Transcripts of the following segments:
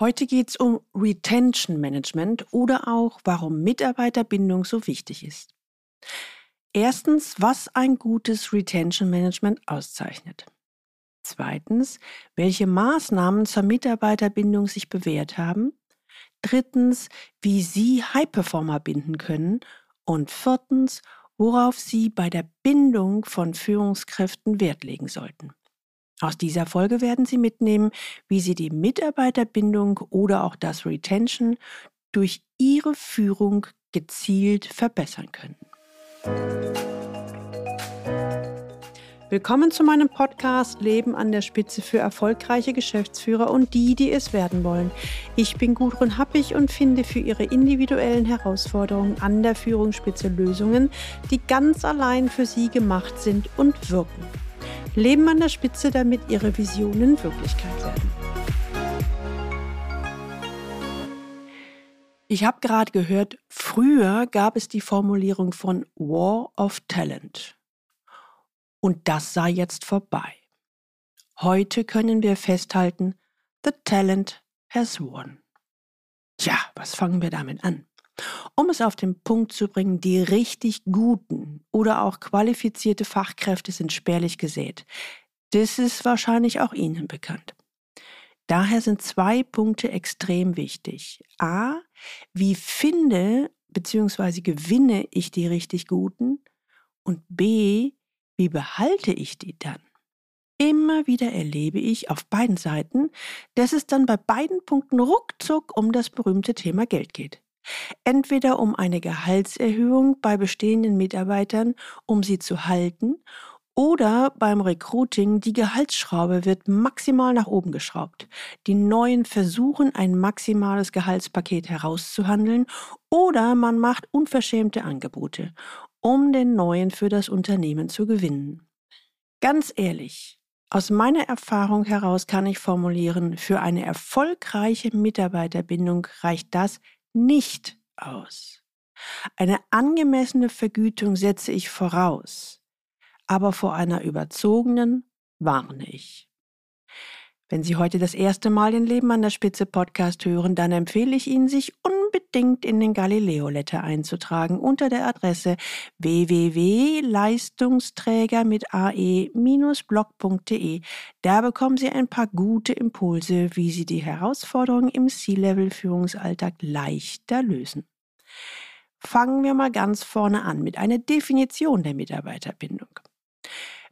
Heute geht es um Retention Management oder auch, warum Mitarbeiterbindung so wichtig ist. Erstens, was ein gutes Retention Management auszeichnet. Zweitens, welche Maßnahmen zur Mitarbeiterbindung sich bewährt haben. Drittens, wie Sie High-Performer binden können. Und viertens, worauf Sie bei der Bindung von Führungskräften Wert legen sollten. Aus dieser Folge werden Sie mitnehmen, wie Sie die Mitarbeiterbindung oder auch das Retention durch Ihre Führung gezielt verbessern können. Willkommen zu meinem Podcast Leben an der Spitze für erfolgreiche Geschäftsführer und die, die es werden wollen. Ich bin Gudrun Happig und finde für Ihre individuellen Herausforderungen an der Führungsspitze Lösungen, die ganz allein für Sie gemacht sind und wirken. Leben an der Spitze, damit Ihre Visionen Wirklichkeit werden. Ich habe gerade gehört, früher gab es die Formulierung von War of Talent. Und das sei jetzt vorbei. Heute können wir festhalten, the talent has won. Tja, was fangen wir damit an? Um es auf den Punkt zu bringen, die richtig guten oder auch qualifizierte Fachkräfte sind spärlich gesät. Das ist wahrscheinlich auch Ihnen bekannt. Daher sind zwei Punkte extrem wichtig. A, wie finde bzw. gewinne ich die richtig guten? Und B, wie behalte ich die dann? Immer wieder erlebe ich auf beiden Seiten, dass es dann bei beiden Punkten ruckzuck um das berühmte Thema Geld geht. Entweder um eine Gehaltserhöhung bei bestehenden Mitarbeitern, um sie zu halten, oder beim Recruiting, die Gehaltsschraube wird maximal nach oben geschraubt. Die Neuen versuchen, ein maximales Gehaltspaket herauszuhandeln oder man macht unverschämte Angebote um den neuen für das Unternehmen zu gewinnen. Ganz ehrlich, aus meiner Erfahrung heraus kann ich formulieren, für eine erfolgreiche Mitarbeiterbindung reicht das nicht aus. Eine angemessene Vergütung setze ich voraus, aber vor einer überzogenen warne ich. Wenn Sie heute das erste Mal den Leben an der Spitze Podcast hören, dann empfehle ich Ihnen, sich unbedingt in den Galileo Letter einzutragen unter der Adresse www.leistungsträger mit ae-blog.de. Da bekommen Sie ein paar gute Impulse, wie Sie die Herausforderungen im C-Level-Führungsalltag leichter lösen. Fangen wir mal ganz vorne an mit einer Definition der Mitarbeiterbindung.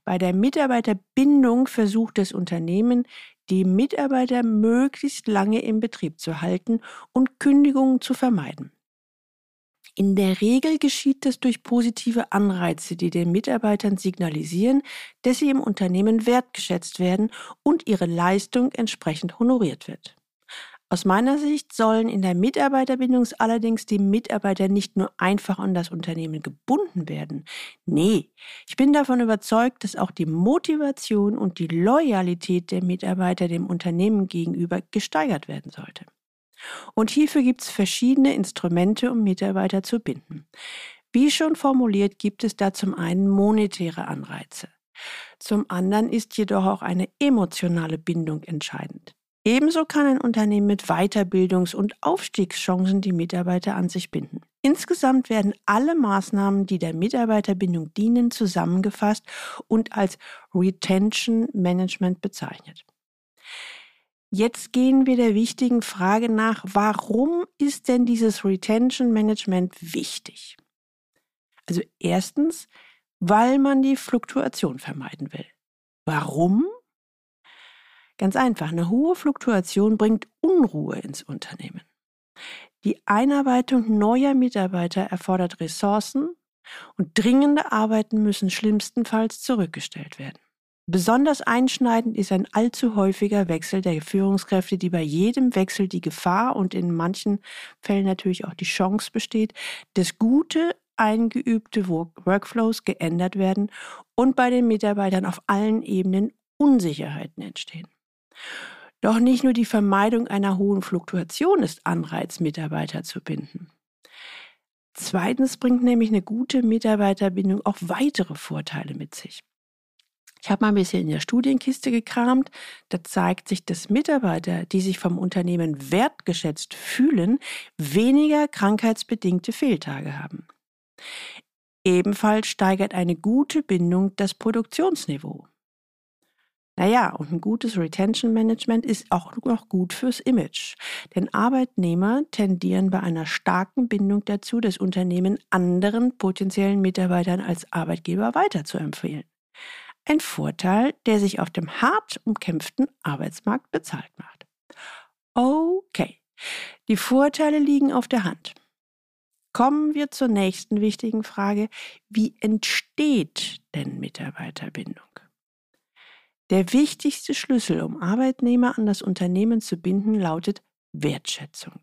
Bei der Mitarbeiterbindung versucht das Unternehmen, die Mitarbeiter möglichst lange im Betrieb zu halten und Kündigungen zu vermeiden. In der Regel geschieht das durch positive Anreize, die den Mitarbeitern signalisieren, dass sie im Unternehmen wertgeschätzt werden und ihre Leistung entsprechend honoriert wird. Aus meiner Sicht sollen in der Mitarbeiterbindung allerdings die Mitarbeiter nicht nur einfach an das Unternehmen gebunden werden. Nee, ich bin davon überzeugt, dass auch die Motivation und die Loyalität der Mitarbeiter dem Unternehmen gegenüber gesteigert werden sollte. Und hierfür gibt es verschiedene Instrumente, um Mitarbeiter zu binden. Wie schon formuliert, gibt es da zum einen monetäre Anreize. Zum anderen ist jedoch auch eine emotionale Bindung entscheidend. Ebenso kann ein Unternehmen mit Weiterbildungs- und Aufstiegschancen die Mitarbeiter an sich binden. Insgesamt werden alle Maßnahmen, die der Mitarbeiterbindung dienen, zusammengefasst und als Retention Management bezeichnet. Jetzt gehen wir der wichtigen Frage nach, warum ist denn dieses Retention Management wichtig? Also erstens, weil man die Fluktuation vermeiden will. Warum? Ganz einfach, eine hohe Fluktuation bringt Unruhe ins Unternehmen. Die Einarbeitung neuer Mitarbeiter erfordert Ressourcen und dringende Arbeiten müssen schlimmstenfalls zurückgestellt werden. Besonders einschneidend ist ein allzu häufiger Wechsel der Führungskräfte, die bei jedem Wechsel die Gefahr und in manchen Fällen natürlich auch die Chance besteht, dass gute, eingeübte Workflows geändert werden und bei den Mitarbeitern auf allen Ebenen Unsicherheiten entstehen. Doch nicht nur die Vermeidung einer hohen Fluktuation ist Anreiz, Mitarbeiter zu binden. Zweitens bringt nämlich eine gute Mitarbeiterbindung auch weitere Vorteile mit sich. Ich habe mal ein bisschen in der Studienkiste gekramt. Da zeigt sich, dass Mitarbeiter, die sich vom Unternehmen wertgeschätzt fühlen, weniger krankheitsbedingte Fehltage haben. Ebenfalls steigert eine gute Bindung das Produktionsniveau. Naja, und ein gutes Retention Management ist auch noch gut fürs Image. Denn Arbeitnehmer tendieren bei einer starken Bindung dazu, das Unternehmen anderen potenziellen Mitarbeitern als Arbeitgeber weiterzuempfehlen. Ein Vorteil, der sich auf dem hart umkämpften Arbeitsmarkt bezahlt macht. Okay, die Vorteile liegen auf der Hand. Kommen wir zur nächsten wichtigen Frage. Wie entsteht denn Mitarbeiterbindung? Der wichtigste Schlüssel, um Arbeitnehmer an das Unternehmen zu binden, lautet Wertschätzung.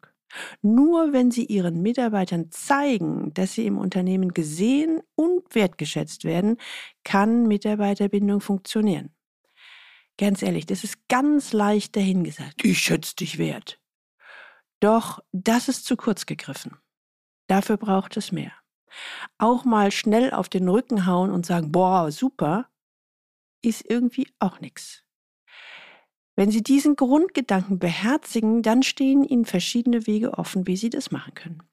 Nur wenn Sie Ihren Mitarbeitern zeigen, dass sie im Unternehmen gesehen und wertgeschätzt werden, kann Mitarbeiterbindung funktionieren. Ganz ehrlich, das ist ganz leicht dahingesagt. Ich schätze dich wert. Doch das ist zu kurz gegriffen. Dafür braucht es mehr. Auch mal schnell auf den Rücken hauen und sagen, boah, super, ist irgendwie auch nichts. Wenn Sie diesen Grundgedanken beherzigen, dann stehen Ihnen verschiedene Wege offen, wie Sie das machen können.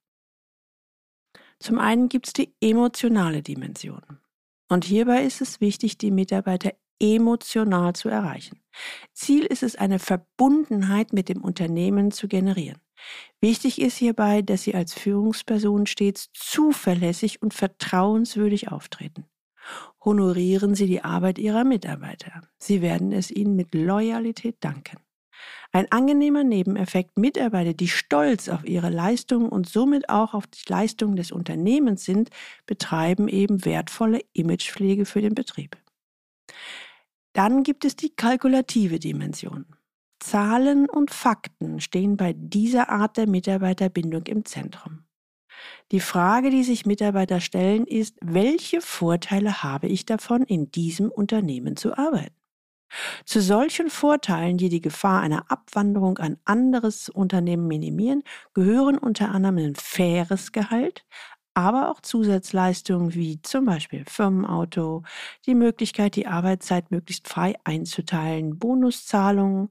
Zum einen gibt es die emotionale Dimension. Und hierbei ist es wichtig, die Mitarbeiter emotional zu erreichen. Ziel ist es, eine Verbundenheit mit dem Unternehmen zu generieren. Wichtig ist hierbei, dass Sie als Führungsperson stets zuverlässig und vertrauenswürdig auftreten honorieren Sie die Arbeit Ihrer Mitarbeiter. Sie werden es ihnen mit Loyalität danken. Ein angenehmer Nebeneffekt, Mitarbeiter, die stolz auf ihre Leistung und somit auch auf die Leistung des Unternehmens sind, betreiben eben wertvolle Imagepflege für den Betrieb. Dann gibt es die kalkulative Dimension. Zahlen und Fakten stehen bei dieser Art der Mitarbeiterbindung im Zentrum. Die Frage, die sich Mitarbeiter stellen, ist, welche Vorteile habe ich davon, in diesem Unternehmen zu arbeiten? Zu solchen Vorteilen, die die Gefahr einer Abwanderung an anderes Unternehmen minimieren, gehören unter anderem ein faires Gehalt, aber auch Zusatzleistungen wie zum Beispiel Firmenauto, die Möglichkeit, die Arbeitszeit möglichst frei einzuteilen, Bonuszahlungen,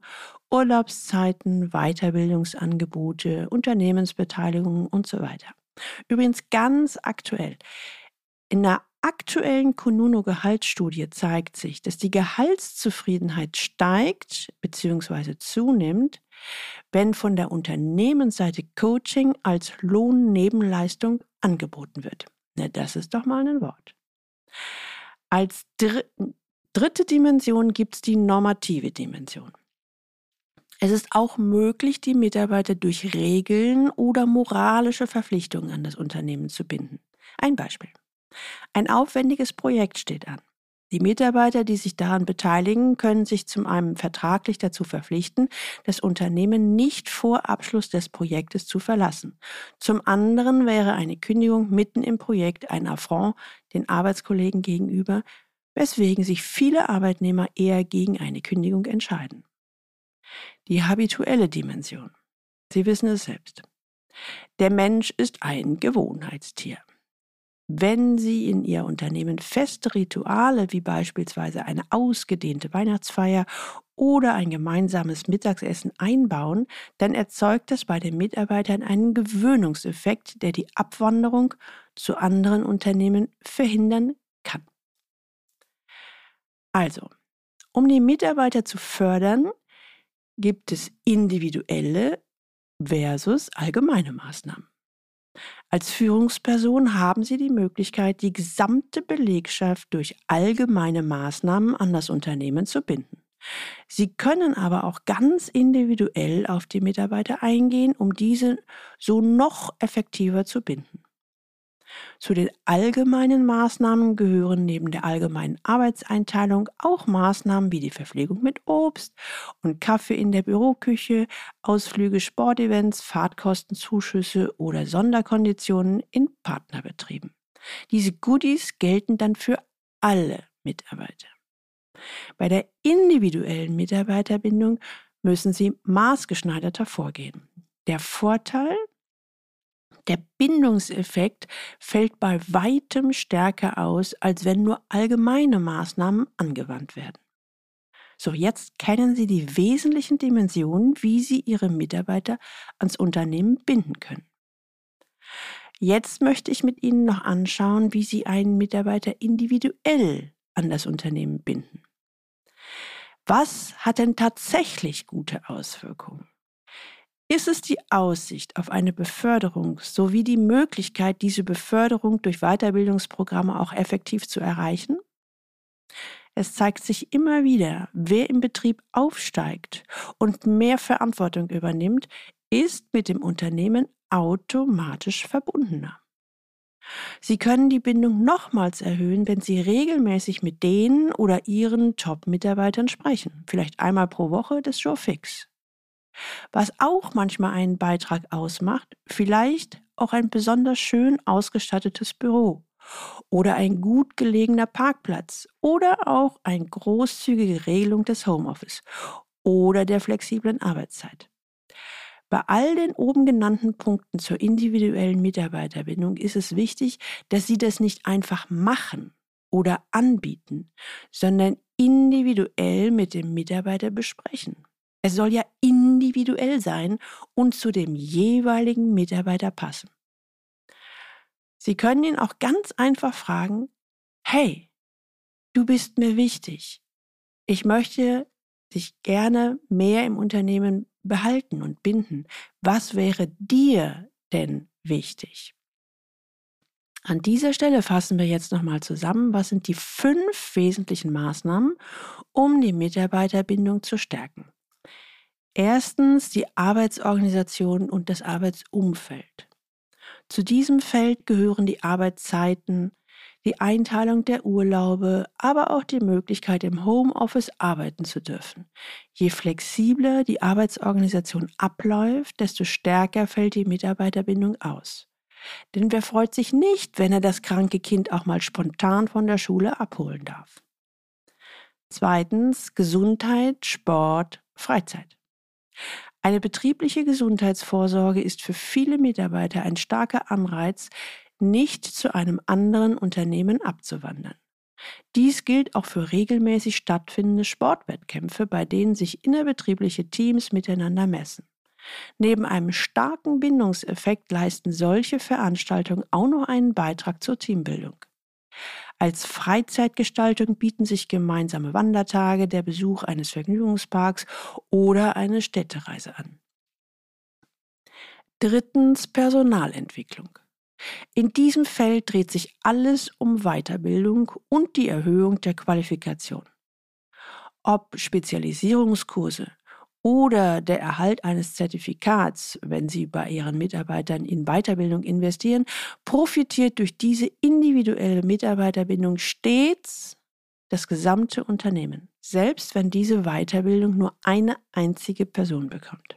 Urlaubszeiten, Weiterbildungsangebote, Unternehmensbeteiligung und so weiter. Übrigens ganz aktuell. In der aktuellen Konuno-Gehaltsstudie zeigt sich, dass die Gehaltszufriedenheit steigt bzw. zunimmt, wenn von der Unternehmensseite Coaching als Lohnnebenleistung angeboten wird. Na, das ist doch mal ein Wort. Als dritte Dimension gibt es die normative Dimension. Es ist auch möglich, die Mitarbeiter durch Regeln oder moralische Verpflichtungen an das Unternehmen zu binden. Ein Beispiel. Ein aufwendiges Projekt steht an. Die Mitarbeiter, die sich daran beteiligen, können sich zum einen vertraglich dazu verpflichten, das Unternehmen nicht vor Abschluss des Projektes zu verlassen. Zum anderen wäre eine Kündigung mitten im Projekt ein Affront den Arbeitskollegen gegenüber, weswegen sich viele Arbeitnehmer eher gegen eine Kündigung entscheiden. Die habituelle Dimension. Sie wissen es selbst. Der Mensch ist ein Gewohnheitstier. Wenn Sie in Ihr Unternehmen feste Rituale wie beispielsweise eine ausgedehnte Weihnachtsfeier oder ein gemeinsames Mittagsessen einbauen, dann erzeugt das bei den Mitarbeitern einen Gewöhnungseffekt, der die Abwanderung zu anderen Unternehmen verhindern kann. Also, um die Mitarbeiter zu fördern, gibt es individuelle versus allgemeine Maßnahmen. Als Führungsperson haben Sie die Möglichkeit, die gesamte Belegschaft durch allgemeine Maßnahmen an das Unternehmen zu binden. Sie können aber auch ganz individuell auf die Mitarbeiter eingehen, um diese so noch effektiver zu binden. Zu den allgemeinen Maßnahmen gehören neben der allgemeinen Arbeitseinteilung auch Maßnahmen wie die Verpflegung mit Obst und Kaffee in der Büroküche, Ausflüge, Sportevents, Fahrtkostenzuschüsse oder Sonderkonditionen in Partnerbetrieben. Diese Goodies gelten dann für alle Mitarbeiter. Bei der individuellen Mitarbeiterbindung müssen Sie maßgeschneiderter vorgehen. Der Vorteil Der Bindungseffekt fällt bei weitem stärker aus, als wenn nur allgemeine Maßnahmen angewandt werden. So, jetzt kennen Sie die wesentlichen Dimensionen, wie Sie Ihre Mitarbeiter ans Unternehmen binden können. Jetzt möchte ich mit Ihnen noch anschauen, wie Sie einen Mitarbeiter individuell an das Unternehmen binden. Was hat denn tatsächlich gute Auswirkungen? Ist es die Aussicht auf eine Beförderung sowie die Möglichkeit, diese Beförderung durch Weiterbildungsprogramme auch effektiv zu erreichen? Es zeigt sich immer wieder, wer im Betrieb aufsteigt und mehr Verantwortung übernimmt, ist mit dem Unternehmen automatisch verbundener. Sie können die Bindung nochmals erhöhen, wenn Sie regelmäßig mit denen oder Ihren Top-Mitarbeitern sprechen. Vielleicht einmal pro Woche, das ist schon. Was auch manchmal einen Beitrag ausmacht, vielleicht auch ein besonders schön ausgestattetes Büro oder ein gut gelegener Parkplatz oder auch eine großzügige Regelung des Homeoffice oder der flexiblen Arbeitszeit. Bei all den oben genannten Punkten zur individuellen Mitarbeiterbindung ist es wichtig, dass Sie das nicht einfach machen oder anbieten, sondern individuell mit dem Mitarbeiter besprechen. Es soll ja individuell sein und zu dem jeweiligen Mitarbeiter passen. Sie können ihn auch ganz einfach fragen, hey, du bist mir wichtig. Ich möchte dich gerne mehr im Unternehmen behalten und binden. Was wäre dir denn wichtig? An dieser Stelle fassen wir jetzt nochmal zusammen, was sind die fünf wesentlichen Maßnahmen, um die Mitarbeiterbindung zu stärken. Erstens die Arbeitsorganisation und das Arbeitsumfeld. Zu diesem Feld gehören die Arbeitszeiten, die Einteilung der Urlaube, aber auch die Möglichkeit, im Homeoffice arbeiten zu dürfen. Je flexibler die Arbeitsorganisation abläuft, desto stärker fällt die Mitarbeiterbindung aus. Denn wer freut sich nicht, wenn er das kranke Kind auch mal spontan von der Schule abholen darf? Zweitens Gesundheit, Sport, Freizeit. Eine betriebliche Gesundheitsvorsorge ist für viele Mitarbeiter ein starker Anreiz, nicht zu einem anderen Unternehmen abzuwandern. Dies gilt auch für regelmäßig stattfindende Sportwettkämpfe, bei denen sich innerbetriebliche Teams miteinander messen. Neben einem starken Bindungseffekt leisten solche Veranstaltungen auch noch einen Beitrag zur Teambildung. Als Freizeitgestaltung bieten sich gemeinsame Wandertage, der Besuch eines Vergnügungsparks oder eine Städtereise an. Drittens Personalentwicklung. In diesem Feld dreht sich alles um Weiterbildung und die Erhöhung der Qualifikation. Ob Spezialisierungskurse oder der Erhalt eines Zertifikats, wenn Sie bei Ihren Mitarbeitern in Weiterbildung investieren, profitiert durch diese individuelle Mitarbeiterbindung stets das gesamte Unternehmen, selbst wenn diese Weiterbildung nur eine einzige Person bekommt.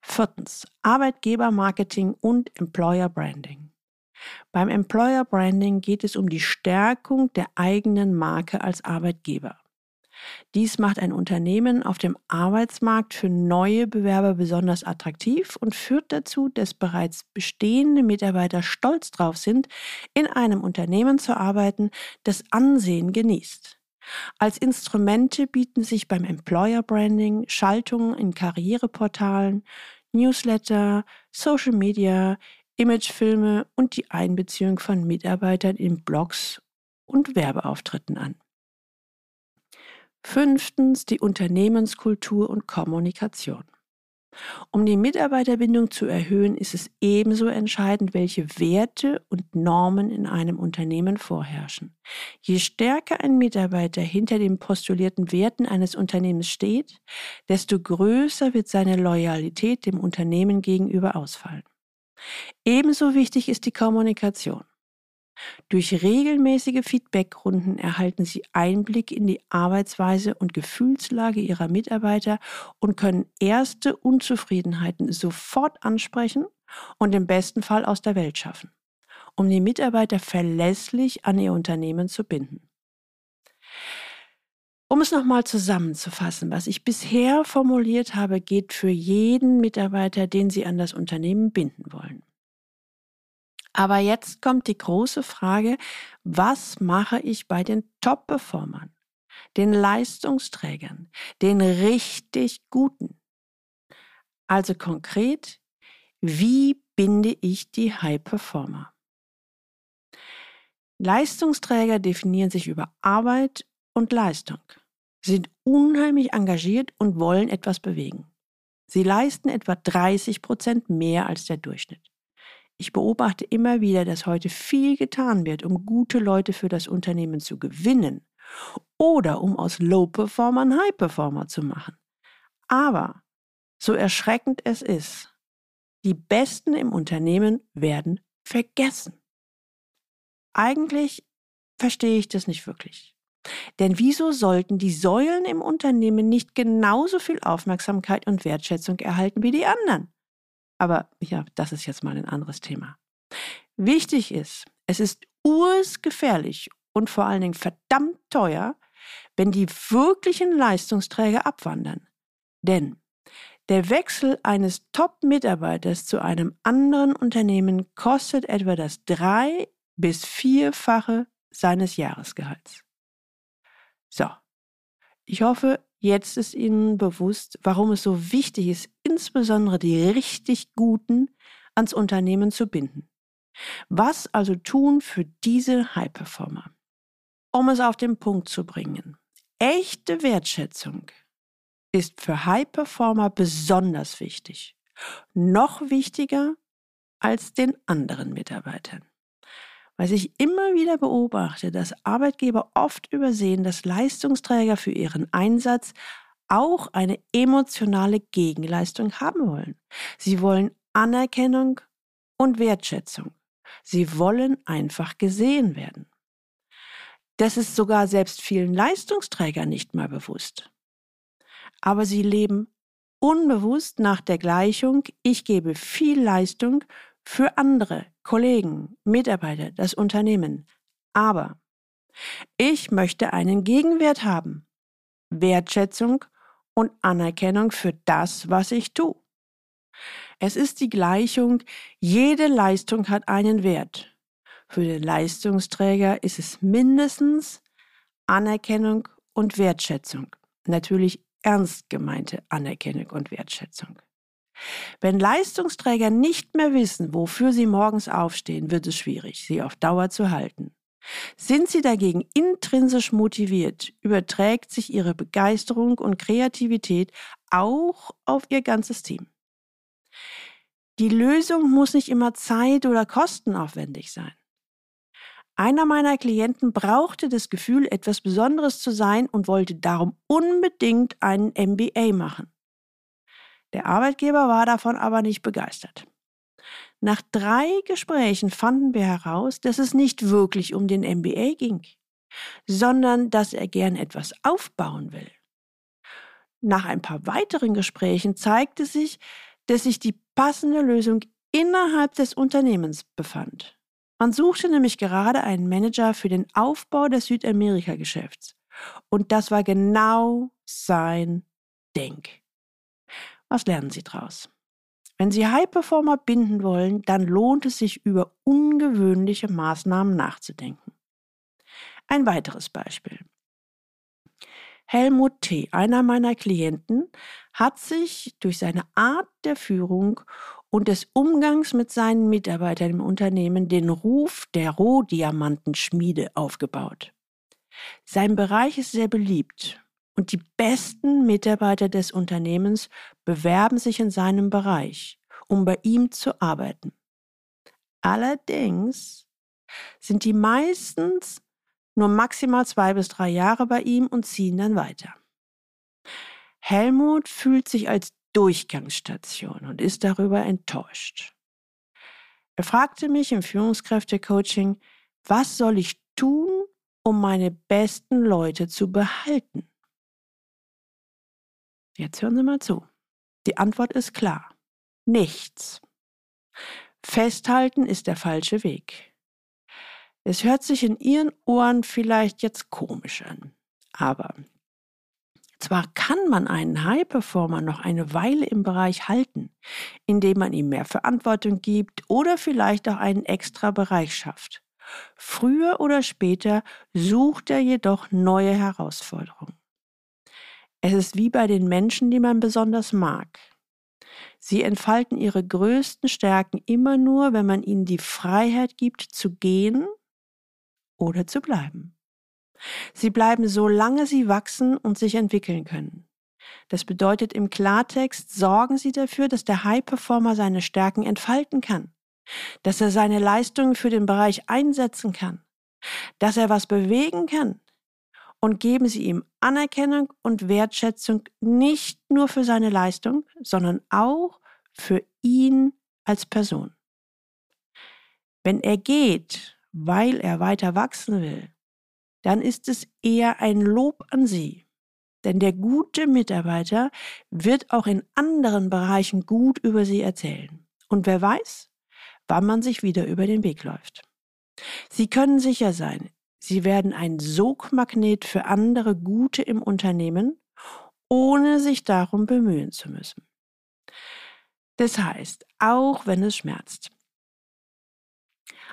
Viertens, Arbeitgebermarketing und Employer Branding. Beim Employer Branding geht es um die Stärkung der eigenen Marke als Arbeitgeber. Dies macht ein Unternehmen auf dem Arbeitsmarkt für neue Bewerber besonders attraktiv und führt dazu, dass bereits bestehende Mitarbeiter stolz drauf sind, in einem Unternehmen zu arbeiten, das Ansehen genießt. Als Instrumente bieten sich beim Employer Branding Schaltungen in Karriereportalen, Newsletter, Social Media, Imagefilme und die Einbeziehung von Mitarbeitern in Blogs und Werbeauftritten an. Fünftens die Unternehmenskultur und Kommunikation. Um die Mitarbeiterbindung zu erhöhen, ist es ebenso entscheidend, welche Werte und Normen in einem Unternehmen vorherrschen. Je stärker ein Mitarbeiter hinter den postulierten Werten eines Unternehmens steht, desto größer wird seine Loyalität dem Unternehmen gegenüber ausfallen. Ebenso wichtig ist die Kommunikation. Durch regelmäßige Feedbackrunden erhalten Sie Einblick in die Arbeitsweise und Gefühlslage Ihrer Mitarbeiter und können erste Unzufriedenheiten sofort ansprechen und im besten Fall aus der Welt schaffen, um die Mitarbeiter verlässlich an Ihr Unternehmen zu binden. Um es nochmal zusammenzufassen, was ich bisher formuliert habe, geht für jeden Mitarbeiter, den Sie an das Unternehmen binden wollen. Aber jetzt kommt die große Frage, was mache ich bei den Top-Performern, den Leistungsträgern, den richtig Guten? Also konkret, wie binde ich die High-Performer? Leistungsträger definieren sich über Arbeit und Leistung, sind unheimlich engagiert und wollen etwas bewegen. Sie leisten etwa 30 Prozent mehr als der Durchschnitt. Ich beobachte immer wieder, dass heute viel getan wird, um gute Leute für das Unternehmen zu gewinnen oder um aus Low-Performern High-Performer zu machen. Aber, so erschreckend es ist, die Besten im Unternehmen werden vergessen. Eigentlich verstehe ich das nicht wirklich. Denn wieso sollten die Säulen im Unternehmen nicht genauso viel Aufmerksamkeit und Wertschätzung erhalten wie die anderen? Aber ja, das ist jetzt mal ein anderes Thema. Wichtig ist, es ist ursgefährlich und vor allen Dingen verdammt teuer, wenn die wirklichen Leistungsträger abwandern. Denn der Wechsel eines Top-Mitarbeiters zu einem anderen Unternehmen kostet etwa das drei- bis vierfache seines Jahresgehalts. So, ich hoffe, jetzt ist Ihnen bewusst, warum es so wichtig ist, insbesondere die richtig Guten ans Unternehmen zu binden. Was also tun für diese High-Performer? Um es auf den Punkt zu bringen. Echte Wertschätzung ist für High-Performer besonders wichtig. Noch wichtiger als den anderen Mitarbeitern. Weil ich immer wieder beobachte, dass Arbeitgeber oft übersehen, dass Leistungsträger für ihren Einsatz auch eine emotionale Gegenleistung haben wollen. Sie wollen Anerkennung und Wertschätzung. Sie wollen einfach gesehen werden. Das ist sogar selbst vielen Leistungsträgern nicht mal bewusst. Aber sie leben unbewusst nach der Gleichung, ich gebe viel Leistung für andere, Kollegen, Mitarbeiter, das Unternehmen. Aber ich möchte einen Gegenwert haben. Wertschätzung und Anerkennung für das, was ich tue. Es ist die Gleichung, jede Leistung hat einen Wert. Für den Leistungsträger ist es mindestens Anerkennung und Wertschätzung. Natürlich ernst gemeinte Anerkennung und Wertschätzung. Wenn Leistungsträger nicht mehr wissen, wofür sie morgens aufstehen, wird es schwierig, sie auf Dauer zu halten. Sind sie dagegen intrinsisch motiviert, überträgt sich ihre Begeisterung und Kreativität auch auf ihr ganzes Team. Die Lösung muss nicht immer zeit- oder kostenaufwendig sein. Einer meiner Klienten brauchte das Gefühl, etwas Besonderes zu sein und wollte darum unbedingt einen MBA machen. Der Arbeitgeber war davon aber nicht begeistert. Nach drei Gesprächen fanden wir heraus, dass es nicht wirklich um den MBA ging, sondern dass er gern etwas aufbauen will. Nach ein paar weiteren Gesprächen zeigte sich, dass sich die passende Lösung innerhalb des Unternehmens befand. Man suchte nämlich gerade einen Manager für den Aufbau des Südamerika-Geschäfts. Und das war genau sein Denk. Was lernen Sie daraus? Wenn Sie High-Performer binden wollen, dann lohnt es sich, über ungewöhnliche Maßnahmen nachzudenken. Ein weiteres Beispiel. Helmut T., einer meiner Klienten, hat sich durch seine Art der Führung und des Umgangs mit seinen Mitarbeitern im Unternehmen den Ruf der Rohdiamantenschmiede aufgebaut. Sein Bereich ist sehr beliebt und die besten Mitarbeiter des Unternehmens bewerben sich in seinem Bereich, um bei ihm zu arbeiten. Allerdings sind die meistens nur maximal zwei bis drei Jahre bei ihm und ziehen dann weiter. Helmut fühlt sich als Durchgangsstation und ist darüber enttäuscht. Er fragte mich im Führungskräftecoaching, was soll ich tun, um meine besten Leute zu behalten? Jetzt hören Sie mal zu. Die Antwort ist klar. Nichts. Festhalten ist der falsche Weg. Es hört sich in Ihren Ohren vielleicht jetzt komisch an, aber Zwar kann man einen High-Performer noch eine Weile im Bereich halten, indem man ihm mehr Verantwortung gibt oder vielleicht auch einen extra Bereich schafft. Früher oder später sucht er jedoch neue Herausforderungen. Es ist wie bei den Menschen, die man besonders mag. Sie entfalten ihre größten Stärken immer nur, wenn man ihnen die Freiheit gibt, zu gehen oder zu bleiben. Sie bleiben so lange sie wachsen und sich entwickeln können. Das bedeutet im Klartext, sorgen Sie dafür, dass der High-Performer seine Stärken entfalten kann, dass er seine Leistungen für den Bereich einsetzen kann, dass er was bewegen kann, und geben Sie ihm Anerkennung und Wertschätzung nicht nur für seine Leistung, sondern auch für ihn als Person. Wenn er geht, weil er weiter wachsen will, dann ist es eher ein Lob an Sie. Denn der gute Mitarbeiter wird auch in anderen Bereichen gut über Sie erzählen. Und wer weiß, wann man sich wieder über den Weg läuft. Sie können sicher sein, Sie werden ein Sogmagnet für andere Gute im Unternehmen, ohne sich darum bemühen zu müssen. Das heißt, auch wenn es schmerzt.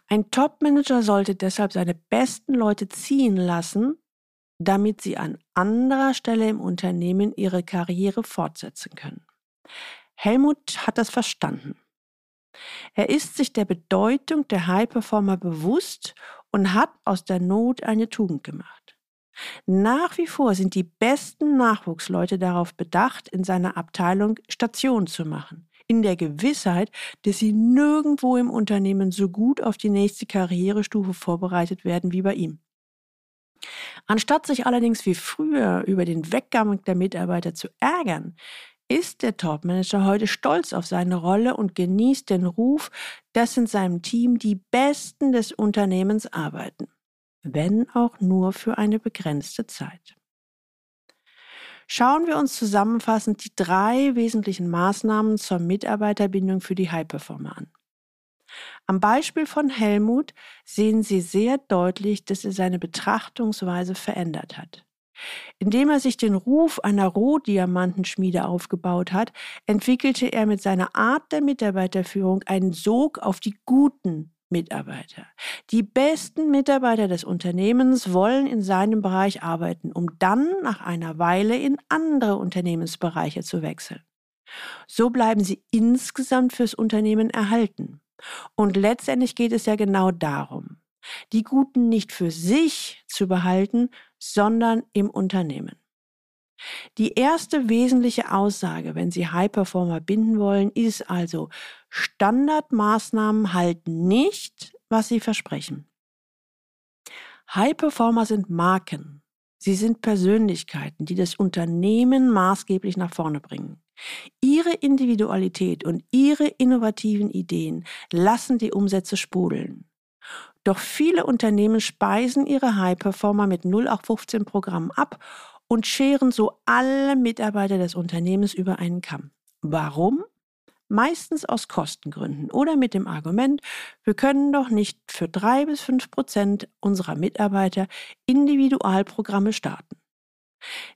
Ein Topmanager sollte deshalb seine besten Leute ziehen lassen, damit sie an anderer Stelle im Unternehmen ihre Karriere fortsetzen können. Helmut hat das verstanden. Er ist sich der Bedeutung der High Performer bewusst und hat aus der Not eine Tugend gemacht. Nach wie vor sind die besten Nachwuchsleute darauf bedacht, in seiner Abteilung Station zu machen, in der Gewissheit, dass sie nirgendwo im Unternehmen so gut auf die nächste Karrierestufe vorbereitet werden wie bei ihm. Anstatt sich allerdings wie früher über den Weggang der Mitarbeiter zu ärgern, ist der Topmanager heute stolz auf seine Rolle und genießt den Ruf, dass in seinem Team die Besten des Unternehmens arbeiten, wenn auch nur für eine begrenzte Zeit. Schauen wir uns zusammenfassend die drei wesentlichen Maßnahmen zur Mitarbeiterbindung für die High-Performer an. Am Beispiel von Helmut sehen Sie sehr deutlich, dass er seine Betrachtungsweise verändert hat. Indem er sich den Ruf einer Rohdiamantenschmiede aufgebaut hat, entwickelte er mit seiner Art der Mitarbeiterführung einen Sog auf die guten Mitarbeiter. Die besten Mitarbeiter des Unternehmens wollen in seinem Bereich arbeiten, um dann nach einer Weile in andere Unternehmensbereiche zu wechseln. So bleiben sie insgesamt fürs Unternehmen erhalten. Und letztendlich geht es ja genau darum, die Guten nicht für sich zu behalten, sondern im Unternehmen. Die erste wesentliche Aussage, wenn Sie High Performer binden wollen, ist also, Standardmaßnahmen halten nicht, was sie versprechen. High Performer sind Marken. Sie sind Persönlichkeiten, die das Unternehmen maßgeblich nach vorne bringen. Ihre Individualität und ihre innovativen Ideen lassen die Umsätze sprudeln. Doch viele Unternehmen speisen ihre High-Performer mit 0815 Programmen ab und scheren so alle Mitarbeiter des Unternehmens über einen Kamm. Warum? Meistens aus Kostengründen oder mit dem Argument, wir können doch nicht für drei bis fünf Prozent unserer Mitarbeiter Individualprogramme starten.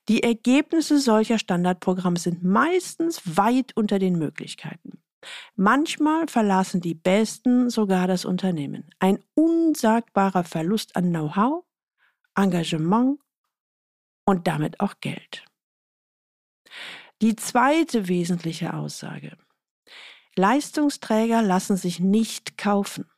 Die Ergebnisse solcher Standardprogramme sind meistens weit unter den Möglichkeiten. Manchmal verlassen die Besten sogar das Unternehmen. Ein unsagbarer Verlust an Know-how, Engagement und damit auch Geld. Die zweite wesentliche Aussage. Leistungsträger lassen sich nicht kaufen.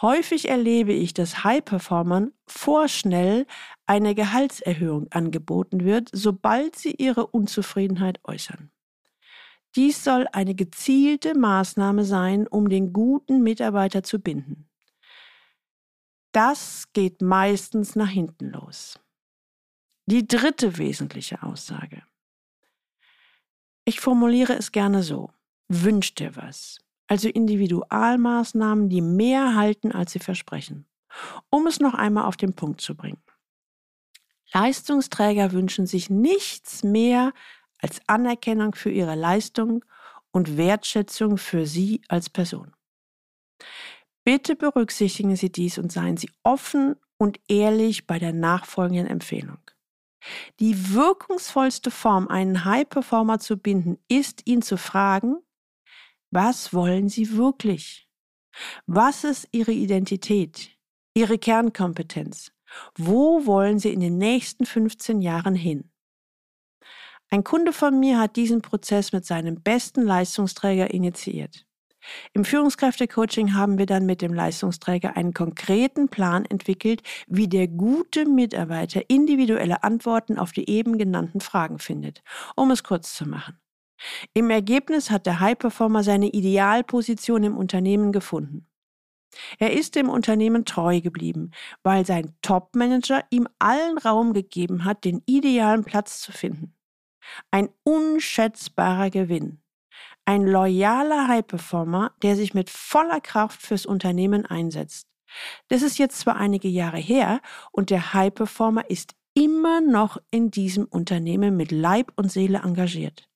Häufig erlebe ich, dass High-Performern vorschnell eine Gehaltserhöhung angeboten wird, sobald sie ihre Unzufriedenheit äußern. Dies soll eine gezielte Maßnahme sein, um den guten Mitarbeiter zu binden. Das geht meistens nach hinten los. Die dritte wesentliche Aussage. Ich formuliere es gerne so. Wünsch dir was. Also Individualmaßnahmen, die mehr halten, als sie versprechen. Um es noch einmal auf den Punkt zu bringen. Leistungsträger wünschen sich nichts mehr als Anerkennung für ihre Leistung und Wertschätzung für sie als Person. Bitte berücksichtigen Sie dies und seien Sie offen und ehrlich bei der nachfolgenden Empfehlung. Die wirkungsvollste Form, einen High-Performer zu binden, ist, ihn zu fragen, was wollen Sie wirklich? Was ist Ihre Identität, Ihre Kernkompetenz? Wo wollen Sie in den nächsten 15 Jahren hin? Ein Kunde von mir hat diesen Prozess mit seinem besten Leistungsträger initiiert. Im Führungskräftecoaching haben wir dann mit dem Leistungsträger einen konkreten Plan entwickelt, wie der gute Mitarbeiter individuelle Antworten auf die eben genannten Fragen findet. Um es kurz zu machen. Im Ergebnis hat der High-Performer seine Idealposition im Unternehmen gefunden. Er ist dem Unternehmen treu geblieben, weil sein Top-Manager ihm allen Raum gegeben hat, den idealen Platz zu finden. Ein unschätzbarer Gewinn. Ein loyaler High-Performer, der sich mit voller Kraft fürs Unternehmen einsetzt. Das ist jetzt zwar einige Jahre her und der High-Performer ist immer noch in diesem Unternehmen mit Leib und Seele engagiert.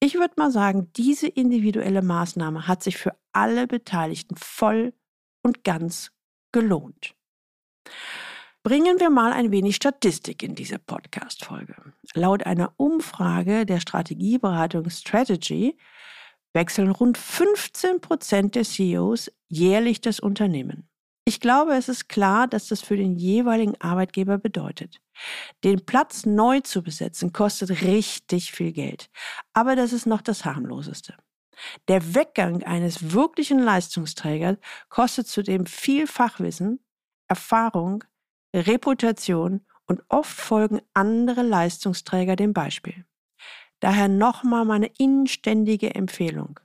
Ich würde mal sagen, diese individuelle Maßnahme hat sich für alle Beteiligten voll und ganz gelohnt. Bringen wir mal ein wenig Statistik in diese Podcast-Folge. Laut einer Umfrage der Strategieberatung Strategy wechseln rund 15 Prozent der CEOs jährlich das Unternehmen. Ich glaube, es ist klar, dass das für den jeweiligen Arbeitgeber bedeutet. Den Platz neu zu besetzen kostet richtig viel Geld. Aber das ist noch das harmloseste. Der Weggang eines wirklichen Leistungsträgers kostet zudem viel Fachwissen, Erfahrung, Reputation und oft folgen andere Leistungsträger dem Beispiel. Daher nochmal meine inständige Empfehlung.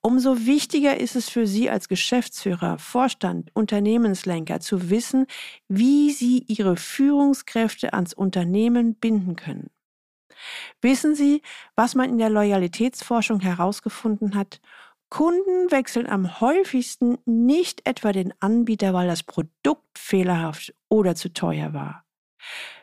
Umso wichtiger ist es für Sie als Geschäftsführer, Vorstand, Unternehmenslenker zu wissen, wie Sie Ihre Führungskräfte ans Unternehmen binden können. Wissen Sie, was man in der Loyalitätsforschung herausgefunden hat? Kunden wechseln am häufigsten nicht etwa den Anbieter, weil das Produkt fehlerhaft oder zu teuer war.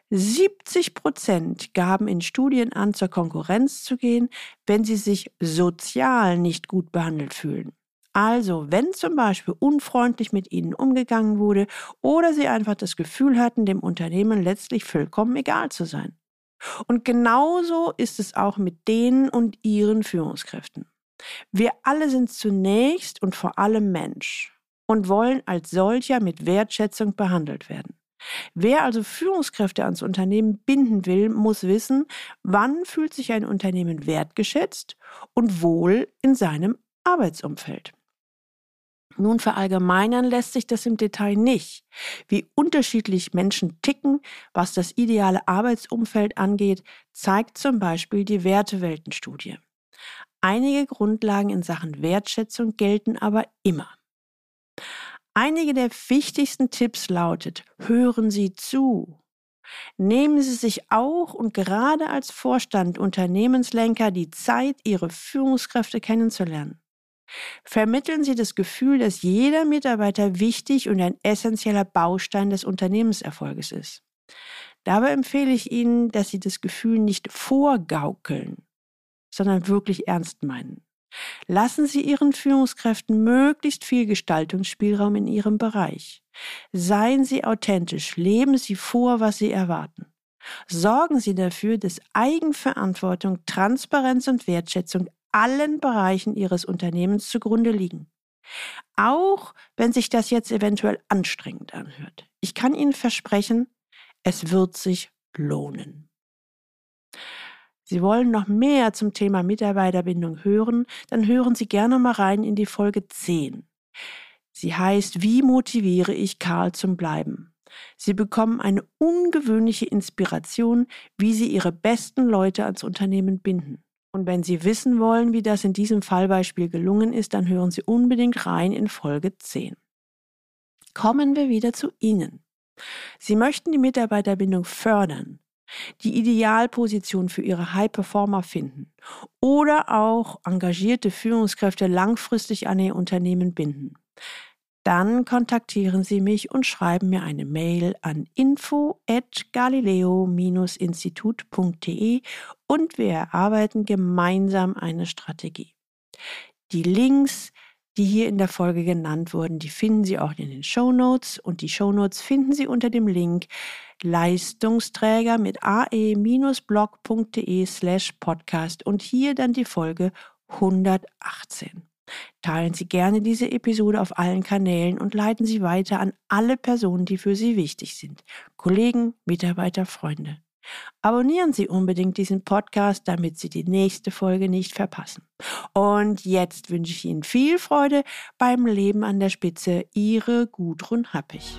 70 Prozent gaben in Studien an, zur Konkurrenz zu gehen, wenn sie sich sozial nicht gut behandelt fühlen. Also, wenn zum Beispiel unfreundlich mit ihnen umgegangen wurde oder sie einfach das Gefühl hatten, dem Unternehmen letztlich vollkommen egal zu sein. Und genauso ist es auch mit denen und ihren Führungskräften. Wir alle sind zunächst und vor allem Mensch und wollen als solcher mit Wertschätzung behandelt werden. Wer also Führungskräfte ans Unternehmen binden will, muss wissen, wann fühlt sich ein Unternehmen wertgeschätzt und wohl in seinem Arbeitsumfeld. Nun verallgemeinern lässt sich das im Detail nicht. Wie unterschiedlich Menschen ticken, was das ideale Arbeitsumfeld angeht, zeigt zum Beispiel die Werteweltenstudie. Einige Grundlagen in Sachen Wertschätzung gelten aber immer. Einige der wichtigsten Tipps lautet, hören Sie zu. Nehmen Sie sich auch und gerade als Vorstand, Unternehmenslenker die Zeit, Ihre Führungskräfte kennenzulernen. Vermitteln Sie das Gefühl, dass jeder Mitarbeiter wichtig und ein essentieller Baustein des Unternehmenserfolges ist. Dabei empfehle ich Ihnen, dass Sie das Gefühl nicht vorgaukeln, sondern wirklich ernst meinen. Lassen Sie Ihren Führungskräften möglichst viel Gestaltungsspielraum in Ihrem Bereich. Seien Sie authentisch, leben Sie vor, was Sie erwarten. Sorgen Sie dafür, dass Eigenverantwortung, Transparenz und Wertschätzung allen Bereichen Ihres Unternehmens zugrunde liegen. Auch wenn sich das jetzt eventuell anstrengend anhört. Ich kann Ihnen versprechen, es wird sich lohnen. Sie wollen noch mehr zum Thema Mitarbeiterbindung hören, dann hören Sie gerne mal rein in die Folge 10. Sie heißt Wie motiviere ich Karl zum Bleiben? Sie bekommen eine ungewöhnliche Inspiration, wie Sie Ihre besten Leute ans Unternehmen binden. Und wenn Sie wissen wollen, wie das in diesem Fallbeispiel gelungen ist, dann hören Sie unbedingt rein in Folge 10. Kommen wir wieder zu Ihnen. Sie möchten die Mitarbeiterbindung fördern die Idealposition für ihre High-Performer finden oder auch engagierte Führungskräfte langfristig an ihr Unternehmen binden, dann kontaktieren Sie mich und schreiben mir eine Mail an info@galileo-institut.de und wir erarbeiten gemeinsam eine Strategie. Die Links, die hier in der Folge genannt wurden, die finden Sie auch in den Show Notes und die Show Notes finden Sie unter dem Link Leistungsträger mit ae-blog.de slash podcast und hier dann die Folge 118. Teilen Sie gerne diese Episode auf allen Kanälen und leiten Sie weiter an alle Personen, die für Sie wichtig sind. Kollegen, Mitarbeiter, Freunde. Abonnieren Sie unbedingt diesen Podcast, damit Sie die nächste Folge nicht verpassen. Und jetzt wünsche ich Ihnen viel Freude beim Leben an der Spitze. Ihre Gudrun Happig.